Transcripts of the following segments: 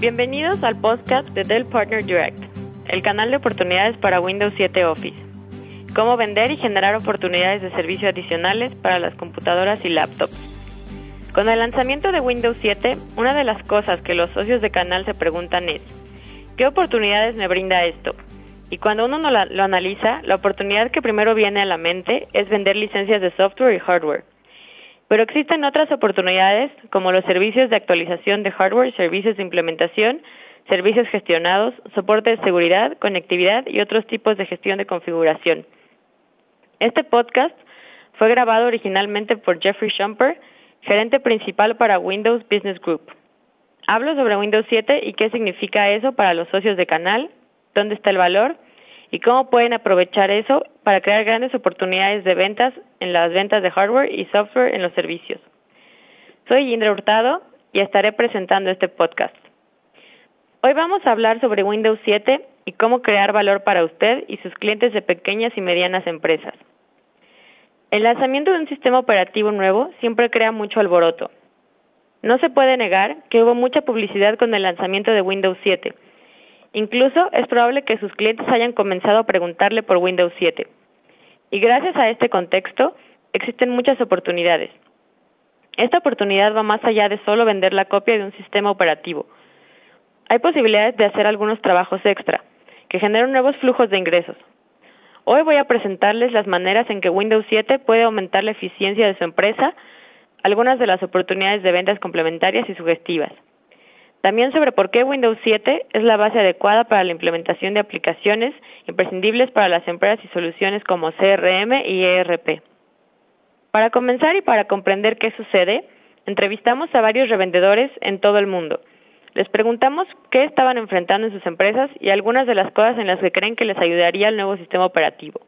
Bienvenidos al podcast de Dell Partner Direct, el canal de oportunidades para Windows 7 Office. Cómo vender y generar oportunidades de servicio adicionales para las computadoras y laptops. Con el lanzamiento de Windows 7, una de las cosas que los socios de canal se preguntan es, ¿qué oportunidades me brinda esto? Y cuando uno lo analiza, la oportunidad que primero viene a la mente es vender licencias de software y hardware. Pero existen otras oportunidades como los servicios de actualización de hardware, servicios de implementación, servicios gestionados, soporte de seguridad, conectividad y otros tipos de gestión de configuración. Este podcast fue grabado originalmente por Jeffrey Shumper, gerente principal para Windows Business Group. Hablo sobre Windows 7 y qué significa eso para los socios de canal, dónde está el valor y cómo pueden aprovechar eso para crear grandes oportunidades de ventas en las ventas de hardware y software en los servicios. Soy Indra Hurtado y estaré presentando este podcast. Hoy vamos a hablar sobre Windows 7 y cómo crear valor para usted y sus clientes de pequeñas y medianas empresas. El lanzamiento de un sistema operativo nuevo siempre crea mucho alboroto. No se puede negar que hubo mucha publicidad con el lanzamiento de Windows 7 Incluso es probable que sus clientes hayan comenzado a preguntarle por Windows 7. Y gracias a este contexto, existen muchas oportunidades. Esta oportunidad va más allá de solo vender la copia de un sistema operativo. Hay posibilidades de hacer algunos trabajos extra, que generan nuevos flujos de ingresos. Hoy voy a presentarles las maneras en que Windows 7 puede aumentar la eficiencia de su empresa, algunas de las oportunidades de ventas complementarias y sugestivas. También sobre por qué Windows 7 es la base adecuada para la implementación de aplicaciones imprescindibles para las empresas y soluciones como CRM y ERP. Para comenzar y para comprender qué sucede, entrevistamos a varios revendedores en todo el mundo. Les preguntamos qué estaban enfrentando en sus empresas y algunas de las cosas en las que creen que les ayudaría el nuevo sistema operativo.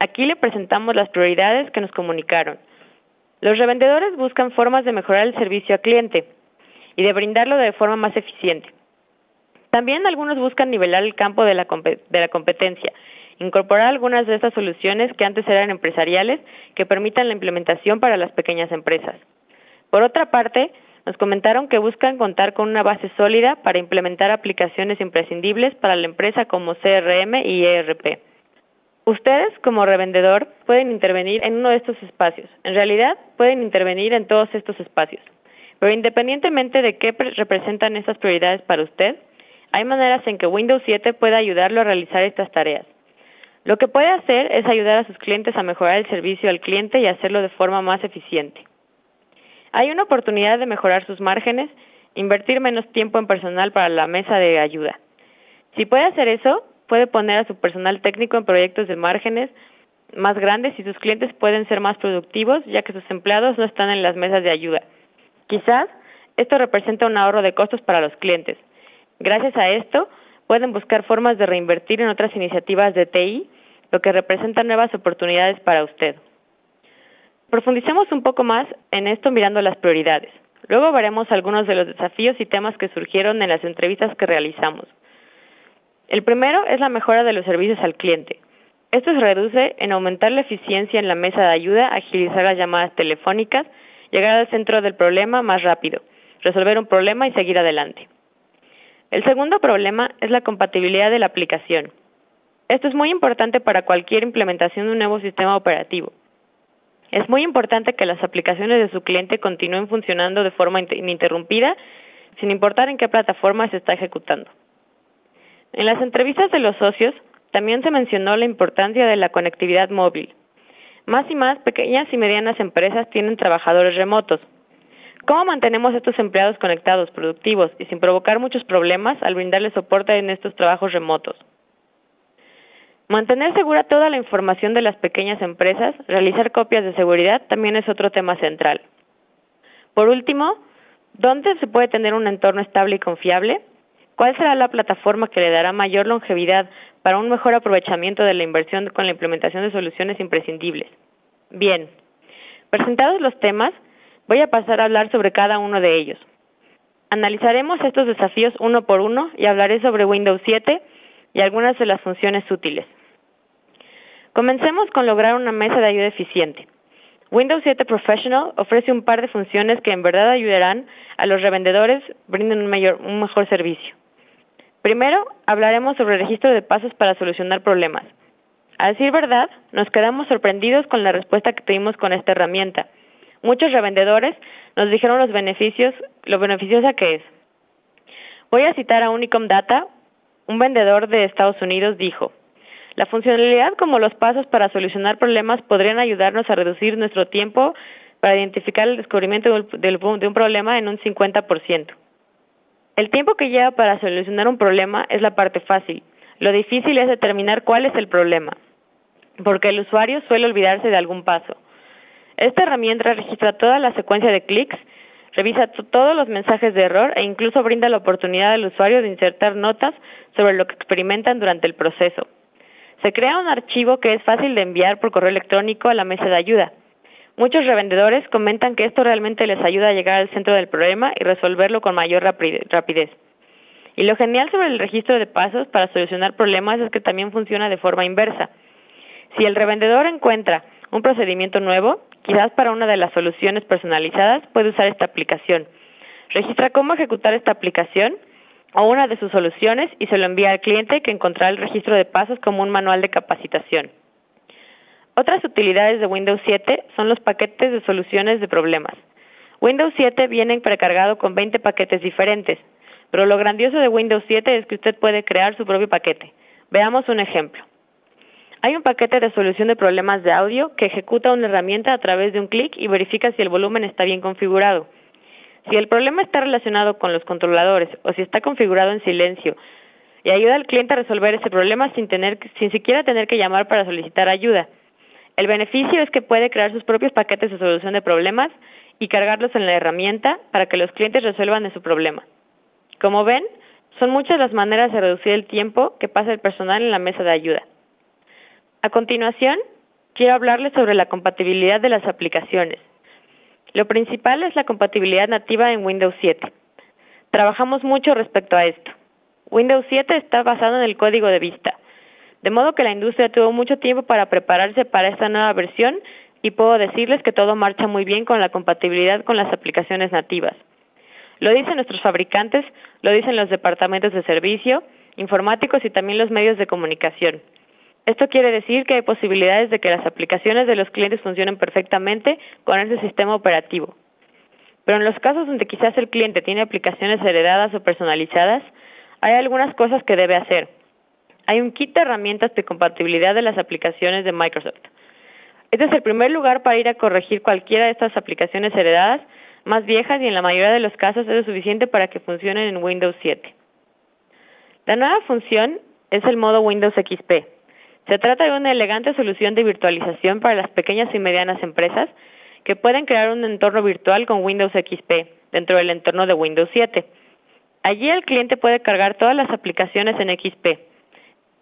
Aquí le presentamos las prioridades que nos comunicaron. Los revendedores buscan formas de mejorar el servicio al cliente, y de brindarlo de forma más eficiente. También algunos buscan nivelar el campo de la, competencia, incorporar algunas de estas soluciones que antes eran empresariales que permitan la implementación para las pequeñas empresas. Por otra parte, nos comentaron que buscan contar con una base sólida para implementar aplicaciones imprescindibles para la empresa como CRM y ERP. Ustedes, como revendedor, pueden intervenir en uno de estos espacios. En realidad, pueden intervenir en todos estos espacios. Pero independientemente de qué representan estas prioridades para usted, hay maneras en que Windows 7 puede ayudarlo a realizar estas tareas. Lo que puede hacer es ayudar a sus clientes a mejorar el servicio al cliente y hacerlo de forma más eficiente. Hay una oportunidad de mejorar sus márgenes, invertir menos tiempo en personal para la mesa de ayuda. Si puede hacer eso, puede poner a su personal técnico en proyectos de márgenes más grandes y sus clientes pueden ser más productivos ya que sus empleados no están en las mesas de ayuda Quizás esto representa un ahorro de costos para los clientes. Gracias a esto, pueden buscar formas de reinvertir en otras iniciativas de TI, lo que representa nuevas oportunidades para usted. Profundicemos un poco más en esto mirando las prioridades. Luego veremos algunos de los desafíos y temas que surgieron en las entrevistas que realizamos. El primero es la mejora de los servicios al cliente. Esto se reduce en aumentar la eficiencia en la mesa de ayuda, agilizar las llamadas telefónicas, llegar al centro del problema más rápido, resolver un problema y seguir adelante. El segundo problema es la compatibilidad de la aplicación. Esto es muy importante para cualquier implementación de un nuevo sistema operativo. Es muy importante que las aplicaciones de su cliente continúen funcionando de forma ininterrumpida, sin importar en qué plataforma se está ejecutando. En las entrevistas de los socios, también se mencionó la importancia de la conectividad móvil, más y más pequeñas y medianas empresas tienen trabajadores remotos. ¿Cómo mantenemos a estos empleados conectados, productivos y sin provocar muchos problemas al brindarles soporte en estos trabajos remotos? Mantener segura toda la información de las pequeñas empresas, realizar copias de seguridad también es otro tema central. Por último, ¿dónde se puede tener un entorno estable y confiable? ¿Cuál será la plataforma que le dará mayor longevidad para un mejor aprovechamiento de la inversión con la implementación de soluciones imprescindibles. Bien, presentados los temas, voy a pasar a hablar sobre cada uno de ellos. Analizaremos estos desafíos uno por uno y hablaré sobre Windows 7 y algunas de las funciones útiles. Comencemos con lograr una mesa de ayuda eficiente. Windows 7 Professional ofrece un par de funciones que en verdad ayudarán a los revendedores brinden un, mayor, un mejor servicio. Primero, hablaremos sobre el registro de pasos para solucionar problemas. A decir verdad, nos quedamos sorprendidos con la respuesta que tuvimos con esta herramienta. Muchos revendedores nos dijeron los beneficios, lo beneficiosa que es. Voy a citar a Unicom Data, un vendedor de Estados Unidos dijo, la funcionalidad como los pasos para solucionar problemas podrían ayudarnos a reducir nuestro tiempo para identificar el descubrimiento de un problema en un 50%. El tiempo que lleva para solucionar un problema es la parte fácil. Lo difícil es determinar cuál es el problema, porque el usuario suele olvidarse de algún paso. Esta herramienta registra toda la secuencia de clics, revisa todos los mensajes de error e incluso brinda la oportunidad al usuario de insertar notas sobre lo que experimentan durante el proceso. Se crea un archivo que es fácil de enviar por correo electrónico a la mesa de ayuda. Muchos revendedores comentan que esto realmente les ayuda a llegar al centro del problema y resolverlo con mayor rapidez. Y lo genial sobre el registro de pasos para solucionar problemas es que también funciona de forma inversa. Si el revendedor encuentra un procedimiento nuevo, quizás para una de las soluciones personalizadas, puede usar esta aplicación. Registra cómo ejecutar esta aplicación o una de sus soluciones y se lo envía al cliente que encontrará el registro de pasos como un manual de capacitación. Otras utilidades de Windows 7 son los paquetes de soluciones de problemas. Windows 7 viene precargado con 20 paquetes diferentes, pero lo grandioso de Windows 7 es que usted puede crear su propio paquete. Veamos un ejemplo. Hay un paquete de solución de problemas de audio que ejecuta una herramienta a través de un clic y verifica si el volumen está bien configurado. Si el problema está relacionado con los controladores o si está configurado en silencio y ayuda al cliente a resolver ese problema sin, tener, sin siquiera tener que llamar para solicitar ayuda. El beneficio es que puede crear sus propios paquetes de solución de problemas y cargarlos en la herramienta para que los clientes resuelvan su problema. Como ven, son muchas las maneras de reducir el tiempo que pasa el personal en la mesa de ayuda. A continuación, quiero hablarles sobre la compatibilidad de las aplicaciones. Lo principal es la compatibilidad nativa en Windows 7. Trabajamos mucho respecto a esto. Windows 7 está basado en el código de Vista, de modo que la industria tuvo mucho tiempo para prepararse para esta nueva versión y puedo decirles que todo marcha muy bien con la compatibilidad con las aplicaciones nativas. Lo dicen nuestros fabricantes, lo dicen los departamentos de servicio, informáticos y también los medios de comunicación. Esto quiere decir que hay posibilidades de que las aplicaciones de los clientes funcionen perfectamente con ese sistema operativo. Pero en los casos donde quizás el cliente tiene aplicaciones heredadas o personalizadas, hay algunas cosas que debe hacer. Hay un kit de herramientas de compatibilidad de las aplicaciones de Microsoft. Este es el primer lugar para ir a corregir cualquiera de estas aplicaciones heredadas más viejas y en la mayoría de los casos es suficiente para que funcionen en Windows 7. La nueva función es el modo Windows XP. Se trata de una elegante solución de virtualización para las pequeñas y medianas empresas que pueden crear un entorno virtual con Windows XP dentro del entorno de Windows 7. Allí el cliente puede cargar todas las aplicaciones en XP,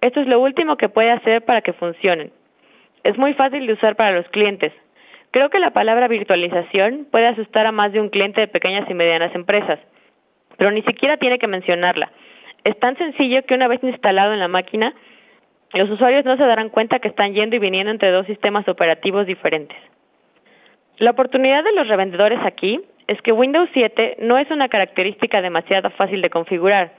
esto es lo último que puede hacer para que funcionen. Es muy fácil de usar para los clientes. Creo que la palabra virtualización puede asustar a más de un cliente de pequeñas y medianas empresas, pero ni siquiera tiene que mencionarla. Es tan sencillo que una vez instalado en la máquina, los usuarios no se darán cuenta que están yendo y viniendo entre dos sistemas operativos diferentes. La oportunidad de los revendedores aquí es que Windows 7 no es una característica demasiado fácil de configurar.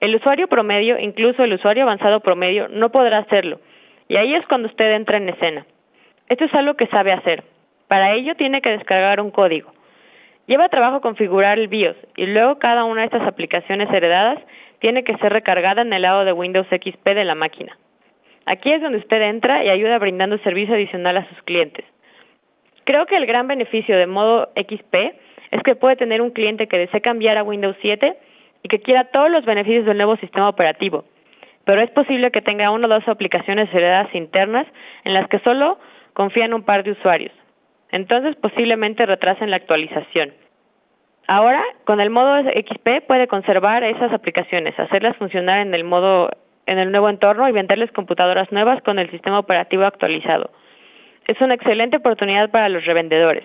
El usuario promedio, incluso el usuario avanzado promedio, no podrá hacerlo. Y ahí es cuando usted entra en escena. Esto es algo que sabe hacer. Para ello tiene que descargar un código. Lleva trabajo configurar el BIOS y luego cada una de estas aplicaciones heredadas tiene que ser recargada en el lado de Windows XP de la máquina. Aquí es donde usted entra y ayuda brindando servicio adicional a sus clientes. Creo que el gran beneficio de modo XP es que puede tener un cliente que desee cambiar a Windows 7 y que quiera todos los beneficios del nuevo sistema operativo, pero es posible que tenga una o dos aplicaciones heredadas internas en las que solo confían un par de usuarios. Entonces posiblemente retrasen la actualización. Ahora, con el modo XP puede conservar esas aplicaciones, hacerlas funcionar en el modo en el nuevo entorno y venderles computadoras nuevas con el sistema operativo actualizado. Es una excelente oportunidad para los revendedores.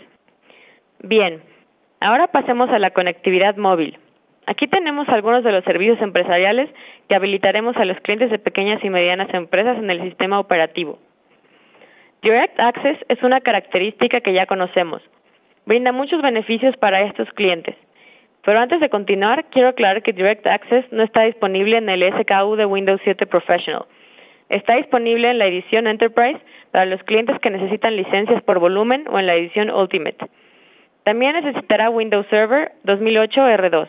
Bien, ahora pasemos a la conectividad móvil. Aquí tenemos algunos de los servicios empresariales que habilitaremos a los clientes de pequeñas y medianas empresas en el sistema operativo. Direct Access es una característica que ya conocemos. Brinda muchos beneficios para estos clientes. Pero antes de continuar, quiero aclarar que Direct Access no está disponible en el SKU de Windows 7 Professional. Está disponible en la edición Enterprise para los clientes que necesitan licencias por volumen o en la edición Ultimate. También necesitará Windows Server 2008 R2.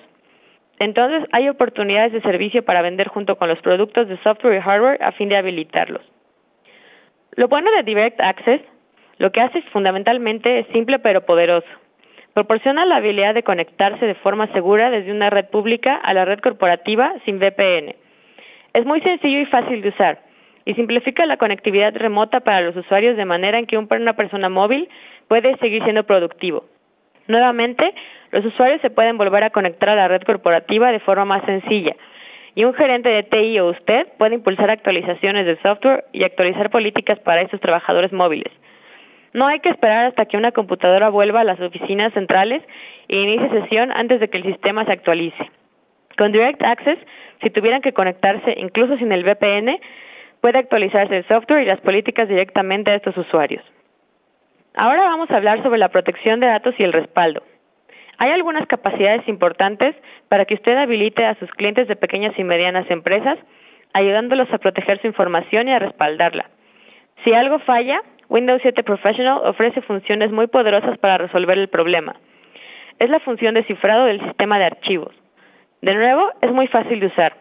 Entonces, hay oportunidades de servicio para vender junto con los productos de software y hardware a fin de habilitarlos. Lo bueno de Direct Access, lo que hace fundamentalmente es simple pero poderoso. Proporciona la habilidad de conectarse de forma segura desde una red pública a la red corporativa sin VPN. Es muy sencillo y fácil de usar y simplifica la conectividad remota para los usuarios de manera en que una persona móvil puede seguir siendo productivo. Nuevamente, los usuarios se pueden volver a conectar a la red corporativa de forma más sencilla y un gerente de TI o usted puede impulsar actualizaciones de software y actualizar políticas para estos trabajadores móviles. No hay que esperar hasta que una computadora vuelva a las oficinas centrales e inicie sesión antes de que el sistema se actualice. Con Direct Access, si tuvieran que conectarse incluso sin el VPN, puede actualizarse el software y las políticas directamente a estos usuarios. Ahora vamos a hablar sobre la protección de datos y el respaldo. Hay algunas capacidades importantes para que usted habilite a sus clientes de pequeñas y medianas empresas, ayudándolos a proteger su información y a respaldarla. Si algo falla, Windows 7 Professional ofrece funciones muy poderosas para resolver el problema. Es la función de cifrado del sistema de archivos. De nuevo, es muy fácil de usar.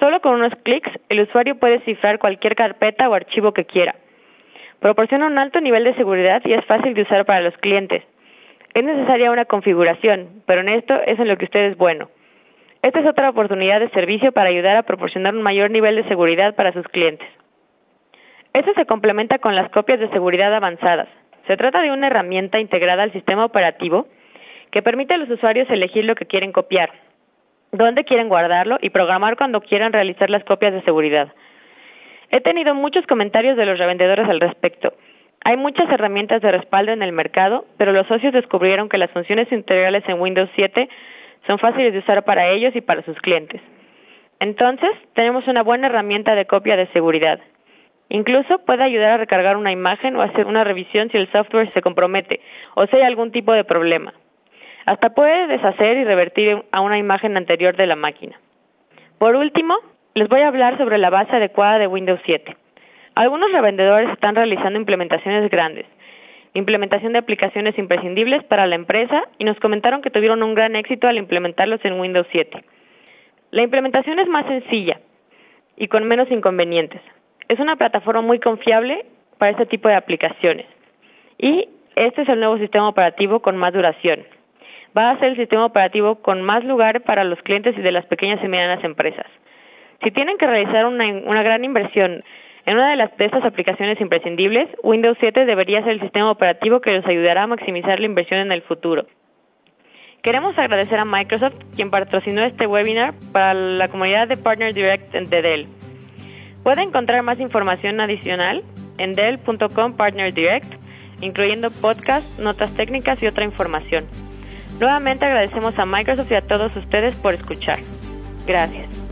Solo con unos clics, el usuario puede cifrar cualquier carpeta o archivo que quiera. Proporciona un alto nivel de seguridad y es fácil de usar para los clientes. Es necesaria una configuración, pero en esto es en lo que usted es bueno. Esta es otra oportunidad de servicio para ayudar a proporcionar un mayor nivel de seguridad para sus clientes. Esto se complementa con las copias de seguridad avanzadas. Se trata de una herramienta integrada al sistema operativo que permite a los usuarios elegir lo que quieren copiar, dónde quieren guardarlo y programar cuando quieran realizar las copias de seguridad. He tenido muchos comentarios de los revendedores al respecto. Hay muchas herramientas de respaldo en el mercado, pero los socios descubrieron que las funciones integrales en Windows 7 son fáciles de usar para ellos y para sus clientes. Entonces, tenemos una buena herramienta de copia de seguridad. Incluso puede ayudar a recargar una imagen o hacer una revisión si el software se compromete o si hay algún tipo de problema. Hasta puede deshacer y revertir a una imagen anterior de la máquina. Por último, les voy a hablar sobre la base adecuada de Windows 7. Algunos revendedores están realizando implementaciones grandes, implementación de aplicaciones imprescindibles para la empresa y nos comentaron que tuvieron un gran éxito al implementarlos en Windows 7. La implementación es más sencilla y con menos inconvenientes. Es una plataforma muy confiable para este tipo de aplicaciones. Y este es el nuevo sistema operativo con más duración va a ser el sistema operativo con más lugar para los clientes y de las pequeñas y medianas empresas. Si tienen que realizar una, una gran inversión en una de, las, de estas aplicaciones imprescindibles, Windows 7 debería ser el sistema operativo que les ayudará a maximizar la inversión en el futuro. Queremos agradecer a Microsoft, quien patrocinó este webinar para la comunidad de Partner Direct de Dell. Puede encontrar más información adicional en dell.com Partner Direct, incluyendo podcasts, notas técnicas y otra información. Nuevamente agradecemos a Microsoft y a todos ustedes por escuchar. Gracias.